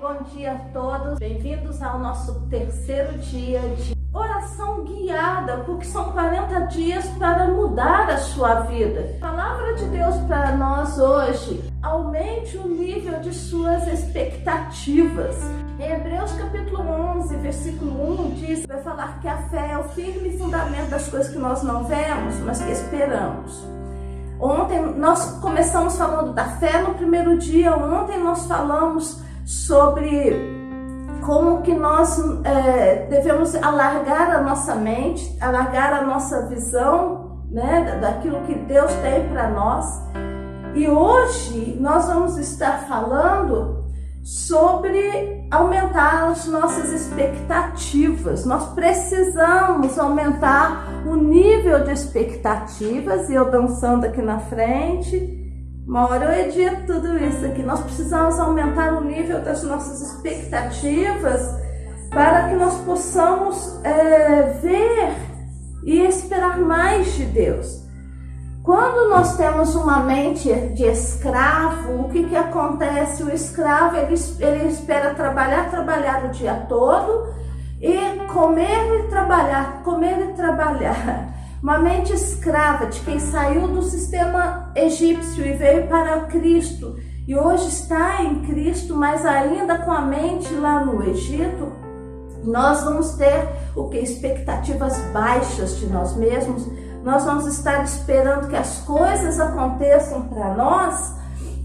bom dia a todos. Bem-vindos ao nosso terceiro dia de oração guiada, porque são 40 dias para mudar a sua vida. A palavra de Deus para nós hoje, aumente o nível de suas expectativas. Em Hebreus capítulo 11, versículo 1 diz, vai falar que a fé é o firme fundamento das coisas que nós não vemos, mas que esperamos. Ontem nós começamos falando da fé no primeiro dia, ontem nós falamos sobre como que nós é, devemos alargar a nossa mente, alargar a nossa visão, né, daquilo que Deus tem para nós. E hoje nós vamos estar falando sobre aumentar as nossas expectativas. Nós precisamos aumentar o nível de expectativas e eu dançando aqui na frente uma hora eu edito tudo isso aqui. Nós precisamos aumentar o nível das nossas expectativas para que nós possamos é, ver e esperar mais de Deus. Quando nós temos uma mente de escravo, o que, que acontece? O escravo ele, ele espera trabalhar, trabalhar o dia todo e comer e trabalhar, comer e trabalhar. Uma mente escrava de quem saiu do sistema egípcio e veio para Cristo e hoje está em Cristo, mas ainda com a mente lá no Egito, nós vamos ter o que? Expectativas baixas de nós mesmos. Nós vamos estar esperando que as coisas aconteçam para nós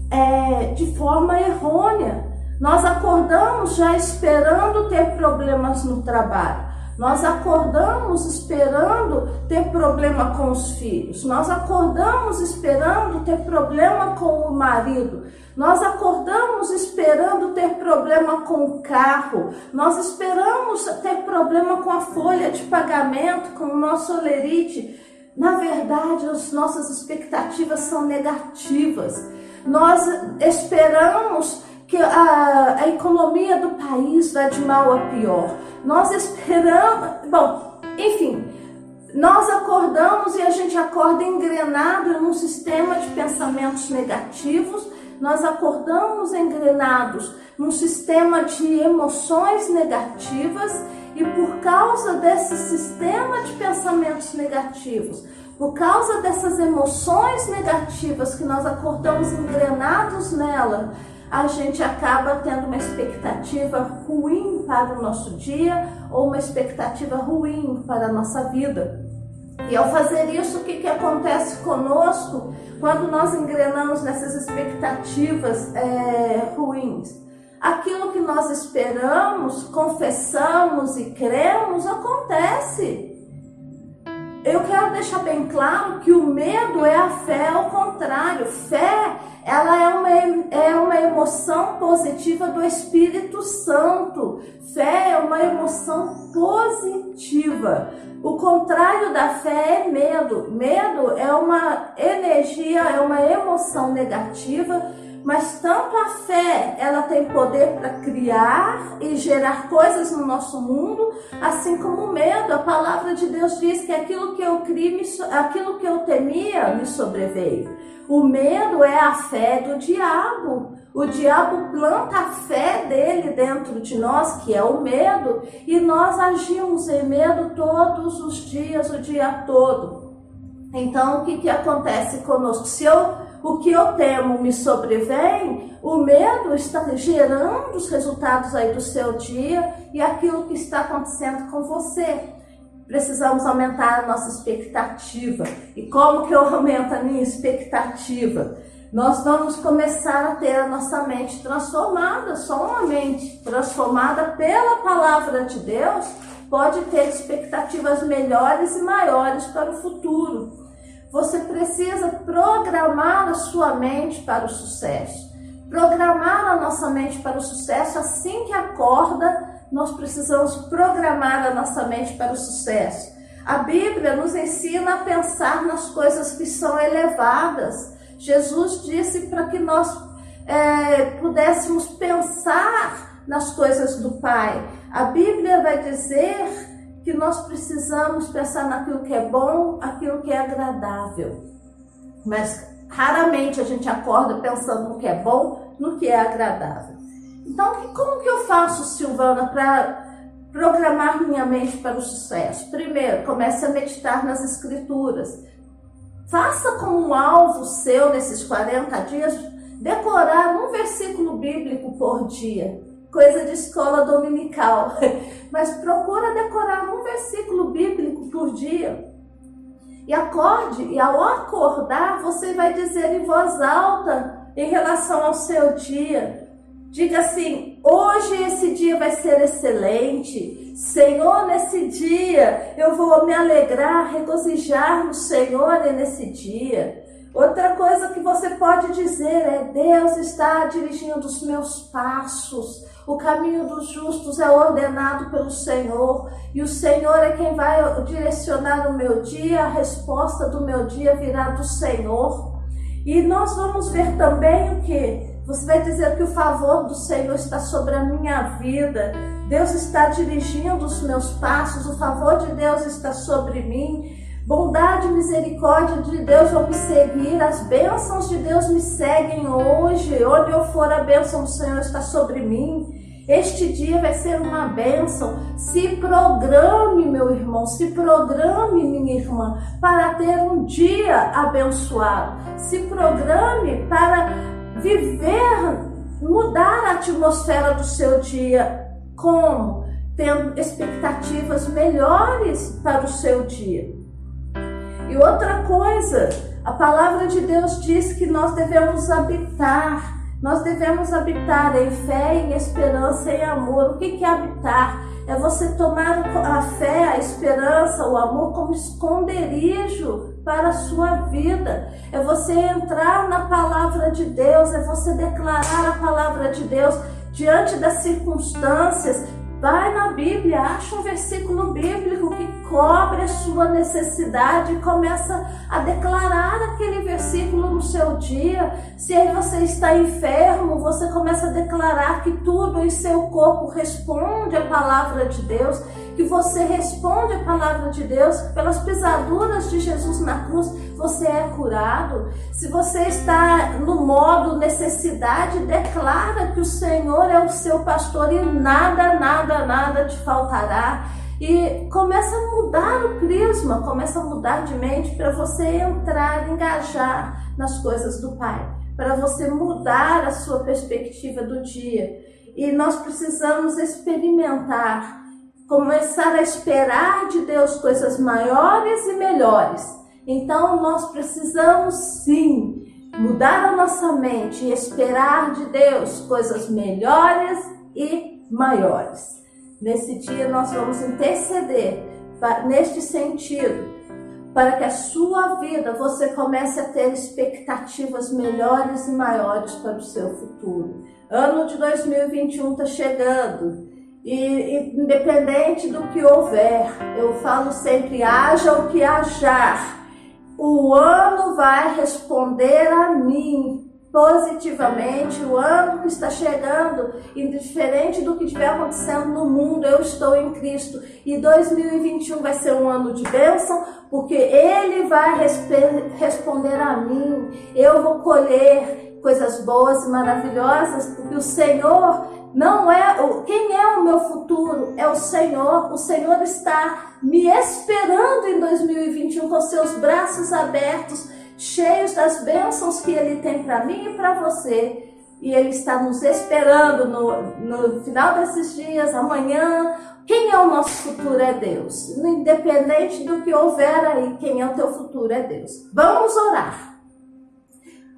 é, de forma errônea. Nós acordamos já esperando ter problemas no trabalho. Nós acordamos esperando ter problema com os filhos. Nós acordamos esperando ter problema com o marido. Nós acordamos esperando ter problema com o carro. Nós esperamos ter problema com a folha de pagamento, com o nosso olerite. Na verdade, as nossas expectativas são negativas. Nós esperamos que a, a economia do país vai de mal a pior. Nós esperamos, bom, enfim, nós acordamos e a gente acorda engrenado num sistema de pensamentos negativos, nós acordamos engrenados num sistema de emoções negativas e por causa desse sistema de pensamentos negativos, por causa dessas emoções negativas que nós acordamos engrenados nela, a gente acaba tendo uma expectativa ruim para o nosso dia ou uma expectativa ruim para a nossa vida. E ao fazer isso, o que, que acontece conosco quando nós engrenamos nessas expectativas é, ruins? Aquilo que nós esperamos, confessamos e cremos acontece. Eu quero deixar bem claro que o medo é a fé ao contrário. Fé, ela é uma, é uma emoção positiva do Espírito Santo. Fé é uma emoção positiva. O contrário da fé é medo. Medo é uma energia, é uma emoção negativa mas tanto a fé, ela tem poder para criar e gerar coisas no nosso mundo, assim como o medo. A palavra de Deus diz que aquilo que eu criei, aquilo que eu temia me sobreveio. O medo é a fé do diabo. O diabo planta a fé dele dentro de nós, que é o medo, e nós agimos em medo todos os dias, o dia todo. Então, o que, que acontece conosco? Se eu o que eu temo me sobrevém, o medo está gerando os resultados aí do seu dia e aquilo que está acontecendo com você. Precisamos aumentar a nossa expectativa. E como que eu aumento a minha expectativa? Nós vamos começar a ter a nossa mente transformada, só uma mente transformada pela palavra de Deus pode ter expectativas melhores e maiores para o futuro. Você precisa programar a sua mente para o sucesso. Programar a nossa mente para o sucesso assim que acorda, nós precisamos programar a nossa mente para o sucesso. A Bíblia nos ensina a pensar nas coisas que são elevadas. Jesus disse para que nós é, pudéssemos pensar nas coisas do Pai. A Bíblia vai dizer que nós precisamos pensar naquilo que é bom, aquilo que é agradável. Mas raramente a gente acorda pensando no que é bom, no que é agradável. Então, como que eu faço, Silvana, para programar minha mente para o sucesso? Primeiro, comece a meditar nas escrituras. Faça como um alvo seu nesses 40 dias decorar um versículo bíblico por dia. Coisa de escola dominical. Mas procura decorar um versículo bíblico por dia. E acorde, e ao acordar, você vai dizer em voz alta em relação ao seu dia. Diga assim: hoje esse dia vai ser excelente. Senhor, nesse dia eu vou me alegrar, regozijar no Senhor nesse dia. Outra coisa que você pode dizer é: Deus está dirigindo os meus passos. O caminho dos justos é ordenado pelo Senhor, e o Senhor é quem vai direcionar o meu dia, a resposta do meu dia virá do Senhor. E nós vamos ver também o que? Você vai dizer que o favor do Senhor está sobre a minha vida. Deus está dirigindo os meus passos, o favor de Deus está sobre mim. Bondade e misericórdia de Deus vão me seguir, as bênçãos de Deus me seguem hoje. Onde eu for, a bênção do Senhor está sobre mim. Este dia vai ser uma bênção. Se programe, meu irmão, se programe, minha irmã, para ter um dia abençoado. Se programe para viver, mudar a atmosfera do seu dia. Como? Tendo expectativas melhores para o seu dia. E outra coisa, a palavra de Deus diz que nós devemos habitar, nós devemos habitar em fé, em esperança e em amor. O que é habitar? É você tomar a fé, a esperança, o amor como esconderijo para a sua vida. É você entrar na palavra de Deus, é você declarar a palavra de Deus diante das circunstâncias. Vai na Bíblia, acha um versículo bíblico que cobre a sua necessidade e começa a declarar aquele versículo no seu dia. Se aí você está enfermo, você começa a declarar que tudo em seu corpo responde à palavra de Deus que você responde a palavra de Deus, pelas pisaduras de Jesus na cruz, você é curado. Se você está no modo necessidade, declara que o Senhor é o seu pastor e nada, nada, nada te faltará. E começa a mudar o prisma, começa a mudar de mente para você entrar, engajar nas coisas do Pai, para você mudar a sua perspectiva do dia. E nós precisamos experimentar começar a esperar de Deus coisas maiores e melhores. Então nós precisamos sim mudar a nossa mente e esperar de Deus coisas melhores e maiores. Nesse dia nós vamos interceder neste sentido, para que a sua vida você comece a ter expectativas melhores e maiores para o seu futuro. Ano de 2021 está chegando e independente do que houver, eu falo sempre: haja o que hajar, o ano vai responder a mim positivamente. O ano que está chegando, indiferente do que estiver acontecendo no mundo, eu estou em Cristo. E 2021 vai ser um ano de bênção, porque Ele vai responder a mim. Eu vou colher coisas boas e maravilhosas, porque o Senhor não é quem é o meu futuro, é o Senhor. O Senhor está me esperando em 2021 com seus braços abertos, cheios das bênçãos que Ele tem para mim e para você. E Ele está nos esperando no, no final desses dias, amanhã. Quem é o nosso futuro é Deus. Independente do que houver aí, quem é o teu futuro é Deus. Vamos orar.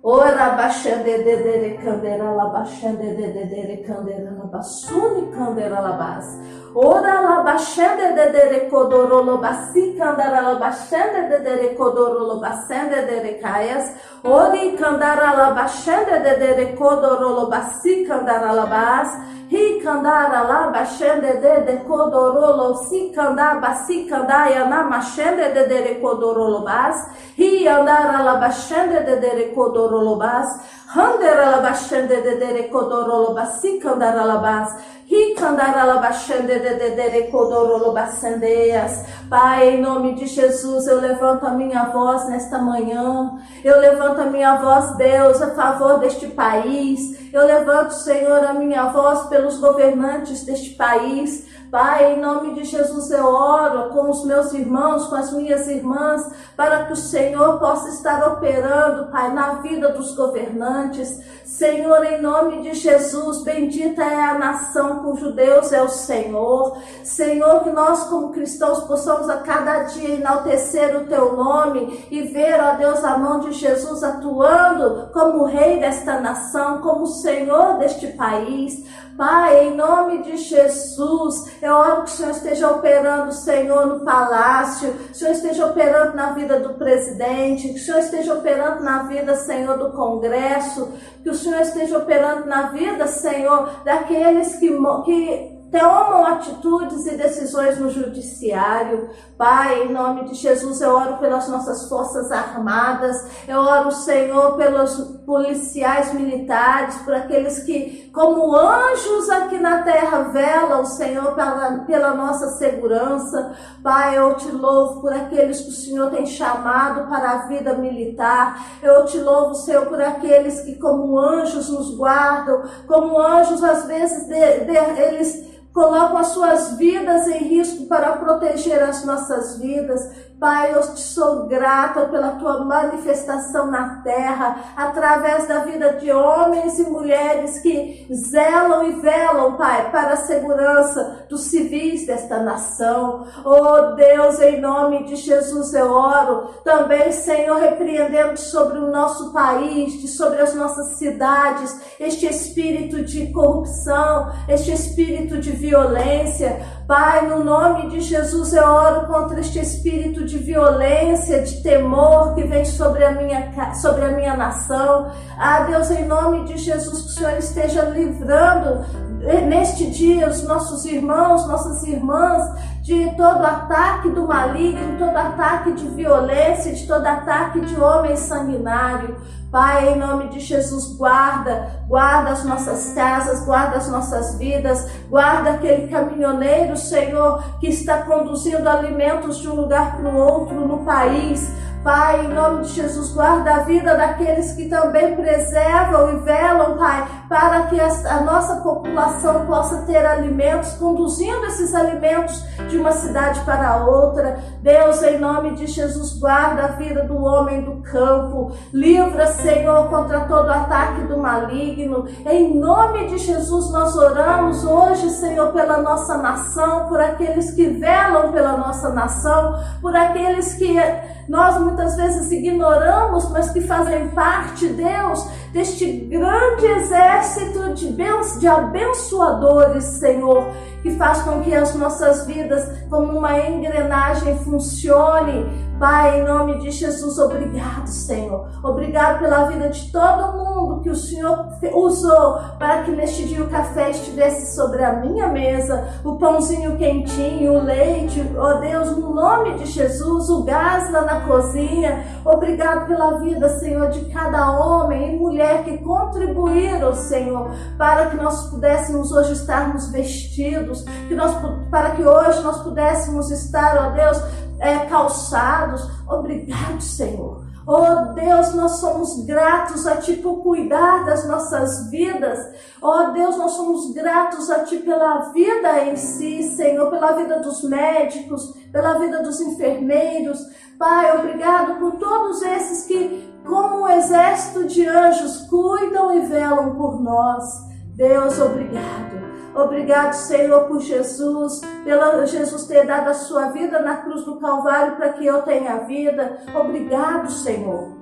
Ora baixande de de candera la baixande de de de candera la basuni candera la bas. Ora la baixande de de codoro lo basi candara la baixande de de codoro lo basende de caias. Ori candara la baixande de de codoro lo basi candara la bas. Ri candara la baixande de de codoro lo si candar basi candaia na machende de de codoro lo bas. Ri andara la baixande de de codoro Kodorolobas, Handeralabashende de Kodorolobasi Kandaralabas, He Pai, em nome de Jesus, eu levanto a minha voz nesta manhã. Eu levanto a minha voz, Deus, a favor deste país. Eu levanto, Senhor, a minha voz pelos governantes deste país. Pai, em nome de Jesus eu oro com os meus irmãos, com as minhas irmãs, para que o Senhor possa estar operando, Pai, na vida dos governantes. Senhor, em nome de Jesus, bendita é a nação cujo Deus é o Senhor. Senhor, que nós como cristãos possamos a cada dia enaltecer o teu nome e ver, ó Deus, a mão de Jesus atuando como rei desta nação, como Senhor deste país. Pai, em nome de Jesus, eu oro que o Senhor esteja operando, Senhor, no palácio, que o Senhor esteja operando na vida do presidente, que o Senhor esteja operando na vida, Senhor, do Congresso, que o Senhor esteja operando na vida, Senhor, daqueles que, que tomam atitudes e decisões no judiciário. Pai, em nome de Jesus, eu oro pelas nossas forças armadas, eu oro, Senhor, pelos policiais militares, por aqueles que, como anjos aqui na terra, velam, Senhor, pela, pela nossa segurança. Pai, eu te louvo por aqueles que o Senhor tem chamado para a vida militar. Eu te louvo, Senhor, por aqueles que, como anjos, nos guardam, como anjos, às vezes, de, de, eles colocam as suas vidas em risco para proteger as nossas vidas. Pai, eu te sou grata pela tua manifestação na terra, através da vida de homens e mulheres que zelam e velam, Pai, para a segurança dos civis desta nação. Oh Deus, em nome de Jesus eu oro. Também, Senhor, repreendendo sobre o nosso país, sobre as nossas cidades, este espírito de corrupção, este espírito de violência. Pai, no nome de Jesus eu oro contra este espírito de violência, de temor que vem sobre a minha, sobre a minha nação. Ah, Deus, em nome de Jesus, que o Senhor esteja livrando eh, neste dia os nossos irmãos, nossas irmãs, de todo ataque do maligno, todo ataque de violência, de todo ataque de homem sanguinário. Pai, em nome de Jesus, guarda, guarda as nossas casas, guarda as nossas vidas, guarda aquele caminhoneiro, Senhor, que está conduzindo alimentos de um lugar para o outro no país. Pai, em nome de Jesus, guarda a vida daqueles que também preservam e velam, Pai, para que a nossa população possa ter alimentos, conduzindo esses alimentos de uma cidade para outra. Deus, em nome de Jesus, guarda a vida do homem do campo. Livra, Senhor, contra todo ataque do maligno. Em nome de Jesus, nós oramos hoje, Senhor, pela nossa nação, por aqueles que velam pela nossa nação, por aqueles que nós muitas vezes ignoramos, mas que fazem parte, Deus, deste grande exército de, de abençoadores, Senhor, que faz com que as nossas vidas, como uma engrenagem, funcione Pai, em nome de Jesus, obrigado, Senhor. Obrigado pela vida de todo mundo que o Senhor usou para que neste dia o café estivesse sobre a minha mesa, o pãozinho quentinho, o leite, ó oh Deus, no nome de Jesus, o gás lá na cozinha. Obrigado pela vida, Senhor, de cada homem e mulher que contribuíram, Senhor, para que nós pudéssemos hoje estarmos vestidos, que nós, para que hoje nós pudéssemos estar, ó Deus, é, calçados. Obrigado, Senhor. Oh Deus, nós somos gratos a Ti por cuidar das nossas vidas. Oh Deus, nós somos gratos a Ti pela vida em si, Senhor, pela vida dos médicos, pela vida dos enfermeiros. Pai, obrigado por todos esses que, como um exército de anjos, cuidam e velam por nós. Deus, obrigado. Obrigado, Senhor, por Jesus, pela Jesus ter dado a sua vida na cruz do Calvário para que eu tenha vida. Obrigado, Senhor.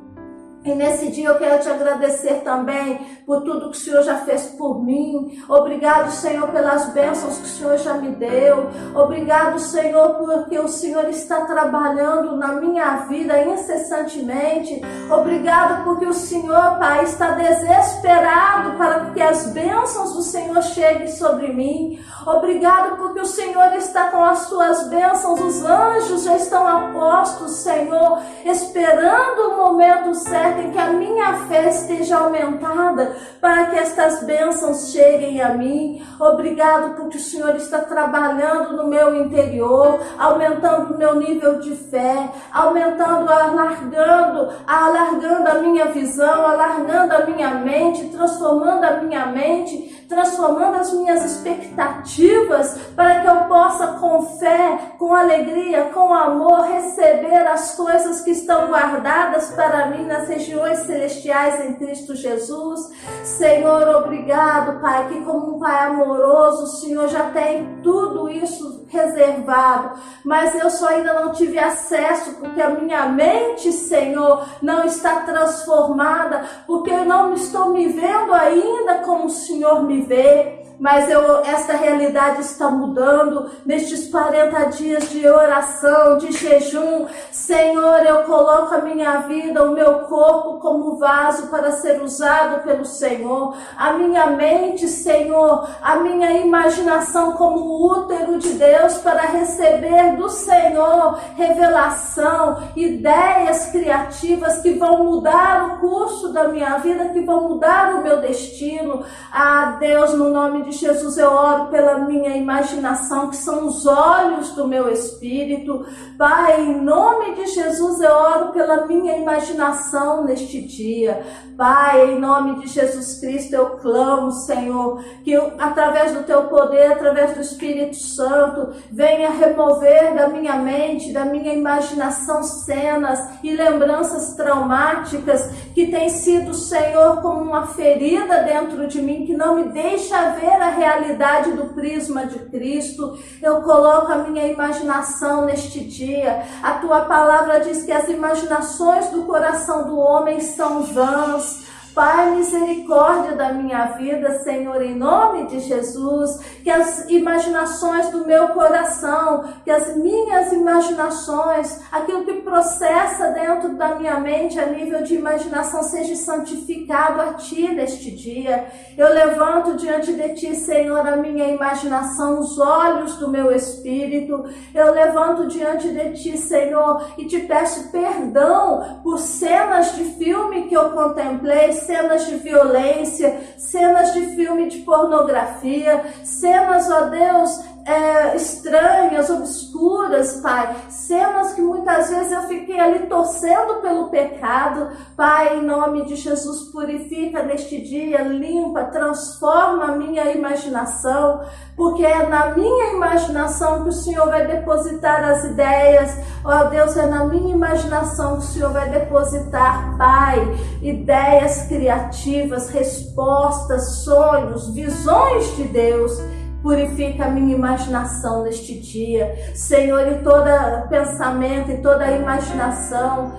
E nesse dia eu quero te agradecer também por tudo que o Senhor já fez por mim. Obrigado, Senhor, pelas bênçãos que o Senhor já me deu. Obrigado, Senhor, porque o Senhor está trabalhando na minha vida incessantemente. Obrigado porque o Senhor, Pai, está desesperado para que as bênçãos do Senhor cheguem sobre mim. Obrigado porque o Senhor está com as suas bênçãos. Os anjos já estão apostos, Senhor, esperando o momento certo que a minha fé esteja aumentada para que estas bênçãos cheguem a mim. Obrigado porque o Senhor está trabalhando no meu interior, aumentando o meu nível de fé, aumentando, alargando, alargando a minha visão, alargando a minha mente, transformando a minha mente transformando as minhas expectativas para que eu possa, com fé, com alegria, com amor, receber as coisas que estão guardadas para mim nas regiões celestiais em Cristo Jesus. Senhor, obrigado, Pai, que como um Pai amoroso, o Senhor já tem tudo isso reservado, mas eu só ainda não tive acesso porque a minha mente, Senhor, não está transformada, porque eu não estou me vendo ainda como o Senhor me vê mas eu, esta realidade está mudando nestes 40 dias de oração, de jejum. Senhor, eu coloco a minha vida, o meu corpo como vaso para ser usado pelo Senhor, a minha mente, Senhor, a minha imaginação como útero de Deus para receber do Senhor revelação, ideias criativas que vão mudar o curso da minha vida, que vão mudar o meu destino. Ah, Deus, no nome de Jesus, eu oro pela minha imaginação, que são os olhos do meu espírito. Pai, em nome de Jesus, eu oro pela minha imaginação neste dia. Pai, em nome de Jesus Cristo, eu clamo, Senhor, que eu, através do teu poder, através do Espírito Santo, venha remover da minha mente, da minha imaginação cenas e lembranças traumáticas que têm sido, Senhor, como uma ferida dentro de mim, que não me deixa ver a realidade do prisma de Cristo. Eu coloco a minha imaginação neste dia. A tua palavra diz que as imaginações do coração do homem são vãs. Pai, misericórdia da minha vida, Senhor, em nome de Jesus, que as imaginações do meu coração, que as minhas imaginações, aquilo que processa dentro da minha mente a nível de imaginação, seja santificado a Ti neste dia. Eu levanto diante de Ti, Senhor, a minha imaginação, os olhos do meu espírito. Eu levanto diante de Ti, Senhor, e te peço perdão por cenas de filme que eu contemplei cenas de violência, cenas de filme de pornografia, cenas, ó Deus, é, estranhas, obscuras, Pai. Cenas que muitas vezes eu fiquei ali torcendo pelo pecado. Pai, em nome de Jesus, purifica neste dia, limpa, transforma a minha imaginação, porque é na minha imaginação que o Senhor vai depositar as ideias. Ó Deus, é na minha imaginação que o Senhor vai depositar, Pai, ideias criativas, respostas, sonhos, visões de Deus Purifica a minha imaginação neste dia. Senhor, e todo pensamento e toda imaginação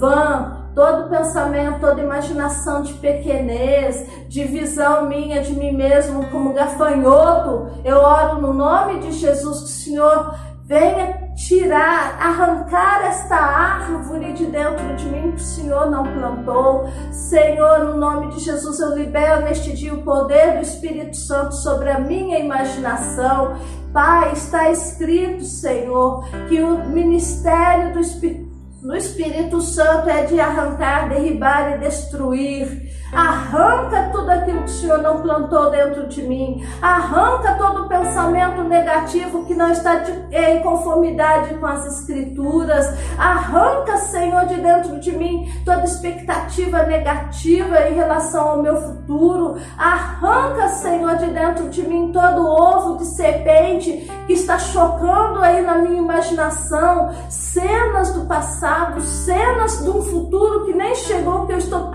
vã, todo pensamento, toda imaginação de pequenez, de visão minha de mim mesmo como gafanhoto, eu oro no nome de Jesus que o Senhor venha tirar, arrancar esta árvore de dentro de mim que o Senhor não plantou. Senhor, no nome de Jesus, eu libero neste dia o poder do Espírito Santo sobre a minha imaginação. Pai, está escrito, Senhor, que o ministério do Espírito, Espírito Santo é de arrancar, derribar e destruir. Arranca tudo aquilo que o Senhor não plantou dentro de mim. Arranca todo pensamento negativo que não está em conformidade com as Escrituras. Arranca, Senhor, de dentro de mim toda expectativa negativa em relação ao meu futuro. Arranca, Senhor, de dentro de mim todo ovo de serpente que está chocando aí na minha imaginação. Cenas do passado, cenas de um futuro que nem chegou, que eu estou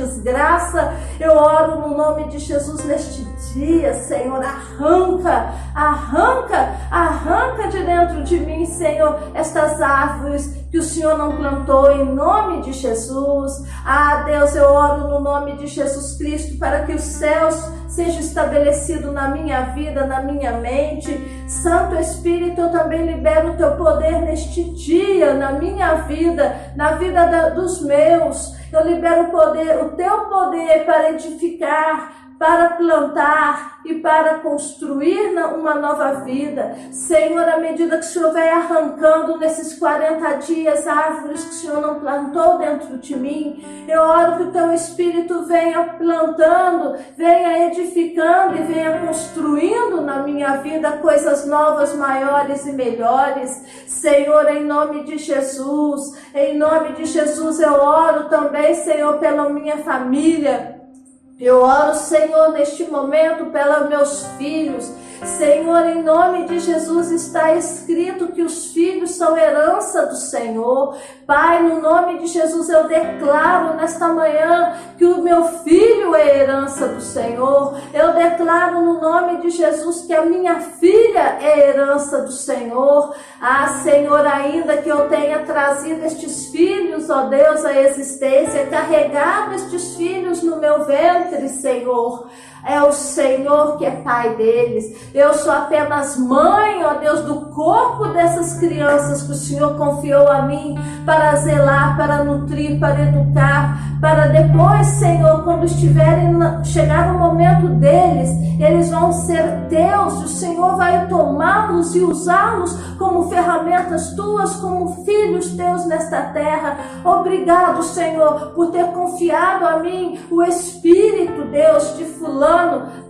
desgraça. Eu oro no nome de Jesus neste dia, Senhor. Arranca, arranca, arranca de dentro de mim, Senhor, estas árvores que o Senhor não plantou em nome de Jesus. Ah, Deus, eu oro no nome de Jesus Cristo para que os céus sejam estabelecidos na minha vida, na minha mente. Santo Espírito, eu também libero o teu poder neste dia, na minha vida, na vida da, dos meus. Eu libero o poder, o teu poder para edificar para plantar e para construir uma nova vida. Senhor, à medida que o Senhor vai arrancando nesses 40 dias árvores que o Senhor não plantou dentro de mim, eu oro que o teu Espírito venha plantando, venha edificando e venha construindo na minha vida coisas novas, maiores e melhores. Senhor, em nome de Jesus, em nome de Jesus eu oro também, Senhor, pela minha família. Eu oro, Senhor, neste momento pelos meus filhos. Senhor, em nome de Jesus está escrito que os filhos são herança do Senhor. Pai, no nome de Jesus eu declaro nesta manhã que o meu filho é herança do Senhor. Eu declaro no nome de Jesus que a minha filha é herança do Senhor. Ah, Senhor, ainda que eu tenha trazido estes filhos, ó Deus, à existência, carregado estes filhos no meu ventre, Senhor. É o Senhor que é pai deles. Eu sou apenas mãe, ó Deus, do corpo dessas crianças que o Senhor confiou a mim para zelar, para nutrir, para educar, para depois, Senhor, quando estiverem chegar o momento deles, eles vão ser teus. O Senhor vai tomá-los e usá-los como ferramentas tuas, como filhos teus nesta terra. Obrigado, Senhor, por ter confiado a mim o Espírito, Deus, de fulano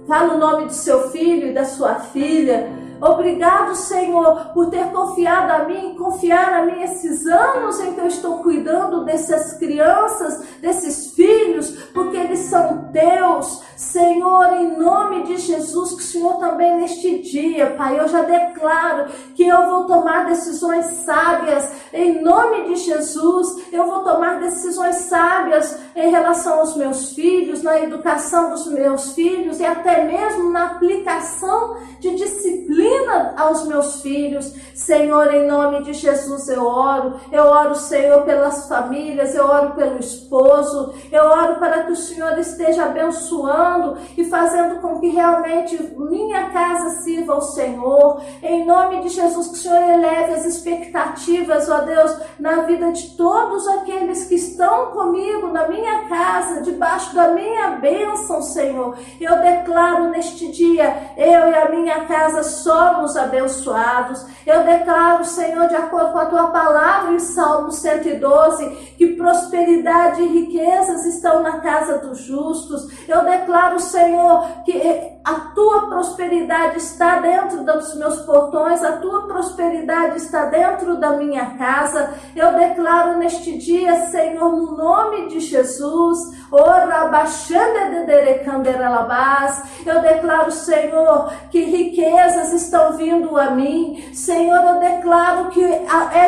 fala o nome do seu filho e da sua filha. Obrigado, Senhor, por ter confiado a mim, confiar a mim esses anos em que eu estou cuidando dessas crianças, desses filhos, porque eles são teus. Senhor, em nome de Jesus, que o Senhor também neste dia, Pai, eu já declaro que eu vou tomar decisões sábias. Em nome de Jesus, eu vou tomar decisões sábias em relação aos meus filhos, na educação dos meus filhos e até mesmo na aplicação de disciplina aos meus filhos. Senhor, em nome de Jesus eu oro. Eu oro, Senhor, pelas famílias, eu oro pelo esposo, eu oro para que o Senhor esteja abençoando e fazendo com que realmente minha casa sirva ao Senhor. Em nome de Jesus, que o Senhor eleve as expectativas, ó Deus, na vida de todos aqueles que estão comigo, na minha casa, debaixo da minha bênção, Senhor. Eu declaro neste dia, eu e a minha casa somos abençoados. Eu declaro, Senhor, de acordo com a tua palavra em Salmo 112, que prosperidade e riquezas estão na casa dos justos. Eu declaro, Senhor, que a tua prosperidade está dentro dos meus portões, a tua prosperidade está dentro da minha casa. Eu declaro neste dia, Senhor, no nome de Jesus, eu declaro, Senhor, que riquezas estão vindo a mim. Senhor, eu declaro que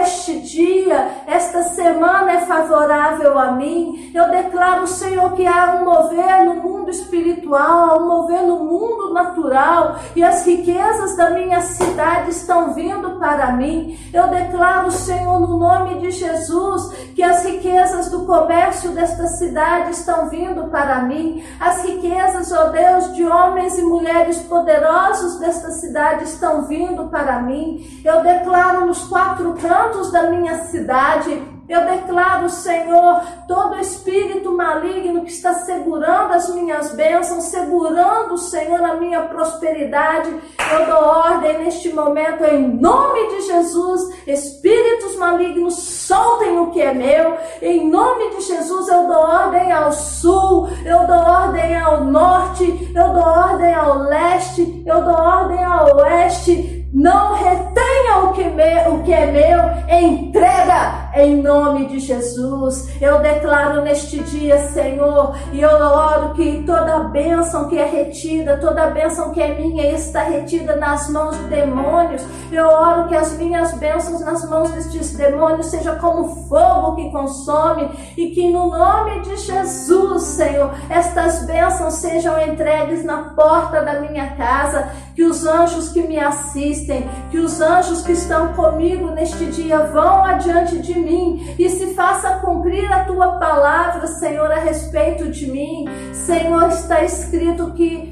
este dia, esta semana é favorável a mim. Eu declaro, Senhor, que há um mover no mundo espiritual, um mover no mundo natural e as riquezas da minha cidade estão vindo para mim. Eu declaro, Senhor, no nome de Jesus, que as riquezas do comércio desta cidade estão vindo para mim. As riquezas, ó Deus, de homens e mulheres poderosos desta cidade estão vindo para mim. Eu declaro nos quatro cantos da minha cidade eu declaro, Senhor, todo espírito maligno que está segurando as minhas bênçãos, segurando, Senhor, a minha prosperidade. Eu dou ordem neste momento, em nome de Jesus. Espíritos malignos, soltem o que é meu. Em nome de Jesus, eu dou ordem ao sul, eu dou ordem ao norte, eu dou ordem ao leste, eu dou ordem ao oeste não retenha o que, me, o que é meu, entrega em nome de Jesus. Eu declaro neste dia, Senhor, e eu oro que toda bênção que é retida, toda bênção que é minha, está retida nas mãos de demônios. Eu oro que as minhas bênçãos nas mãos destes demônios seja como fogo que consome e que no nome de Jesus, Senhor, estas bênçãos sejam entregues na porta da minha casa, que os anjos que me assistem que os anjos que estão comigo neste dia vão adiante de mim e se faça cumprir a tua palavra, Senhor, a respeito de mim. Senhor, está escrito que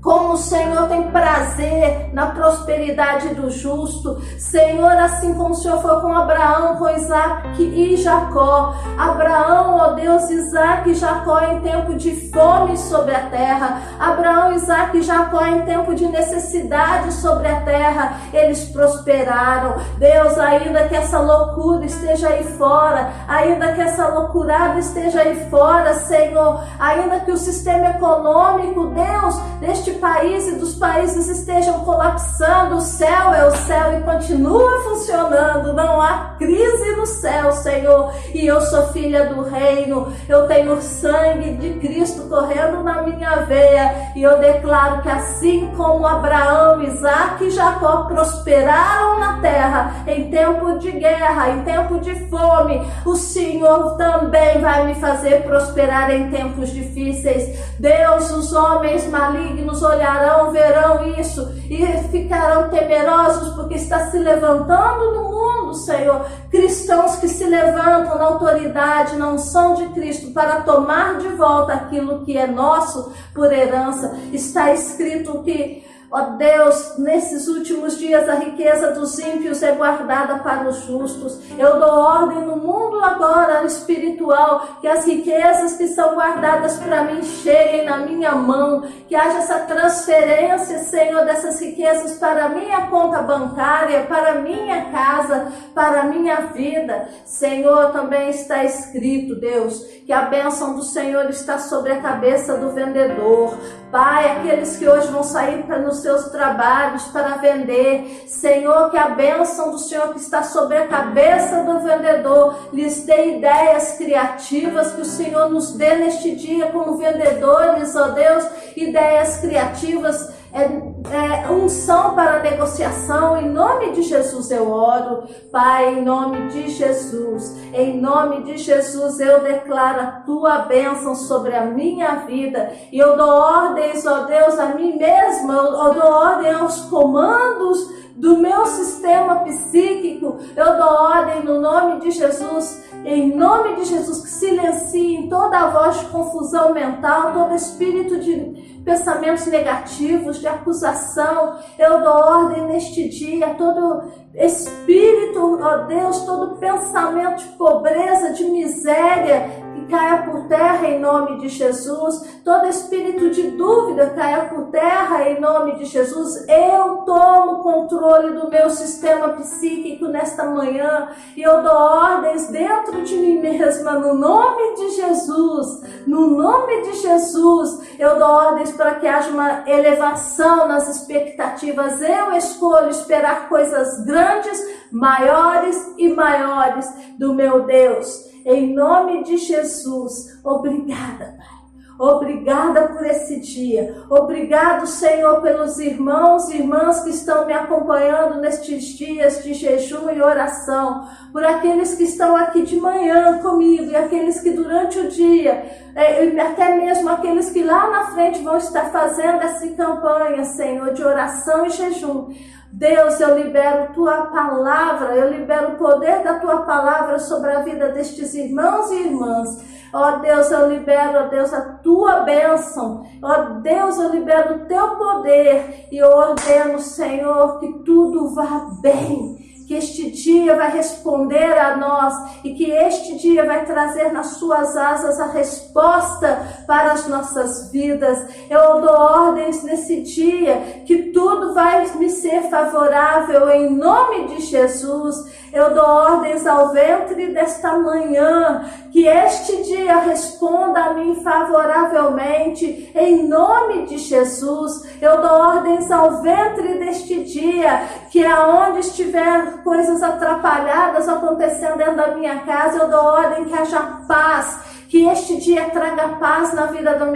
como o Senhor tem prazer na prosperidade do justo. Senhor, assim como o Senhor foi com Abraão, com Isaac e Jacó. Abraão, ó Deus, Isaac e Jacó em tempo de fome sobre a terra. Abraão, Isaac e Jacó em tempo de necessidade sobre a terra. Eles prosperaram. Deus, ainda que essa loucura esteja aí fora, ainda que essa loucurada esteja aí fora, Senhor, ainda que o sistema econômico, Deus, deste país e dos países estejam colapsando, o céu é o céu e continua funcionando, não há crise no céu, Senhor, e eu sou filha do reino, eu tenho sangue de Cristo correndo na minha veia, e eu declaro que assim como Abraão, Isaac e Jacó prosperaram na terra em tempo de guerra, em tempo de fome, o Senhor também vai me fazer prosperar em tempos difíceis. Deus, os homens malignos olharão, verão isso e ficarão temerosos porque está se levantando no mundo, Senhor, cristãos que se levantam na autoridade, na unção de Cristo para tomar de volta aquilo que é nosso por herança. Está escrito que Ó Deus, nesses últimos dias a riqueza dos ímpios é guardada para os justos. Eu dou ordem no mundo agora espiritual que as riquezas que são guardadas para mim cheguem na minha mão, que haja essa transferência, Senhor, dessas riquezas para minha conta bancária, para minha casa, para minha vida. Senhor, também está escrito, Deus, que a bênção do Senhor está sobre a cabeça do vendedor. Pai, aqueles que hoje vão sair para nos seus trabalhos para vender. Senhor, que a bênção do Senhor que está sobre a cabeça do vendedor lhes dê ideias criativas, que o Senhor nos dê neste dia como vendedores, ó Deus, ideias criativas é, é, unção para negociação. Em nome de Jesus eu oro, Pai, em nome de Jesus. Em nome de Jesus eu declaro a tua bênção sobre a minha vida. E eu dou ordens, ó Deus, a mim mesma. Eu, dou ordem aos comandos do meu sistema psíquico. Eu dou ordem no nome de Jesus. Em nome de Jesus, que silenciem toda a voz de confusão mental, todo espírito de pensamentos negativos, de acusação. Eu dou ordem neste dia, todo espírito, ó Deus, todo pensamento de pobreza, de miséria, caia por terra em nome de Jesus. Todo espírito de dúvida caia por terra em nome de Jesus. Eu tomo controle do meu sistema psíquico nesta manhã e eu dou ordens dentro de mim mesma no nome de Jesus. No nome de Jesus, eu dou ordens para que haja uma elevação nas expectativas. Eu escolho esperar coisas grandes, maiores e maiores do meu Deus. Em nome de Jesus, obrigada, Pai. Obrigada por esse dia. Obrigado, Senhor, pelos irmãos e irmãs que estão me acompanhando nestes dias de jejum e oração. Por aqueles que estão aqui de manhã comigo e aqueles que durante o dia, é, até mesmo aqueles que lá na frente vão estar fazendo essa campanha, Senhor, de oração e jejum. Deus, eu libero tua palavra, eu libero o poder da tua palavra sobre a vida destes irmãos e irmãs. Ó Deus, eu libero, ó Deus, a tua bênção. Ó Deus, eu libero o teu poder e eu ordeno, Senhor, que tudo vá bem que este dia vai responder a nós e que este dia vai trazer nas suas asas a resposta para as nossas vidas. Eu dou ordens nesse dia que tudo vai me ser favorável em nome de Jesus. Eu dou ordens ao ventre desta manhã que este dia responda a mim favoravelmente em nome de Jesus. Eu dou ordens ao ventre deste dia que aonde estiver coisas atrapalhadas acontecendo dentro da minha casa, eu dou ordem que haja paz, que este dia traga paz na vida do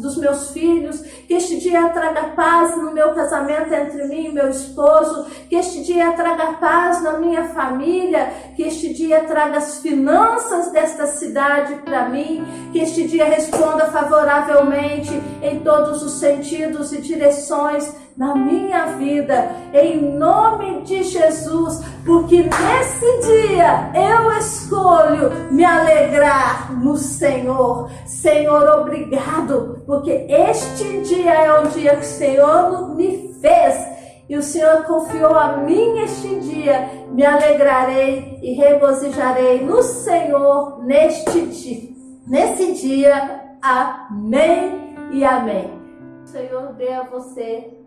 dos meus filhos, que este dia traga paz no meu casamento entre mim e meu esposo, que este dia traga paz na minha família, que este dia traga as finanças desta cidade para mim, que este dia responda favoravelmente em todos os sentidos e direções na minha vida, em nome de Jesus, porque nesse dia eu escolho me alegrar no Senhor. Senhor, obrigado, porque este dia é o dia que o Senhor me fez e o Senhor confiou a mim este dia. Me alegrarei e regozijarei no Senhor neste dia. Nesse dia, amém e amém. O Senhor dê a você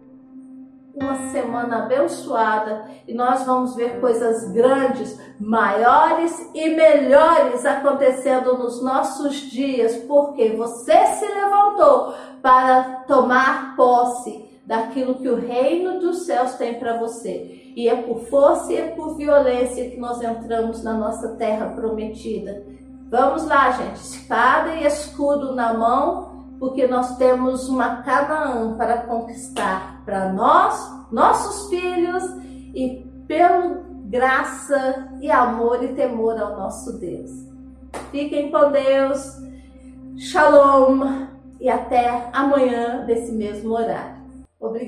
uma semana abençoada e nós vamos ver coisas grandes, maiores e melhores acontecendo nos nossos dias, porque você se levantou para tomar posse daquilo que o reino dos céus tem para você. E é por força e é por violência que nós entramos na nossa terra prometida. Vamos lá, gente, espada e escudo na mão, porque nós temos uma Canaã para conquistar para nós, nossos filhos e pelo graça e amor e temor ao nosso Deus. Fiquem com Deus. Shalom e até amanhã desse mesmo horário. Obrigada.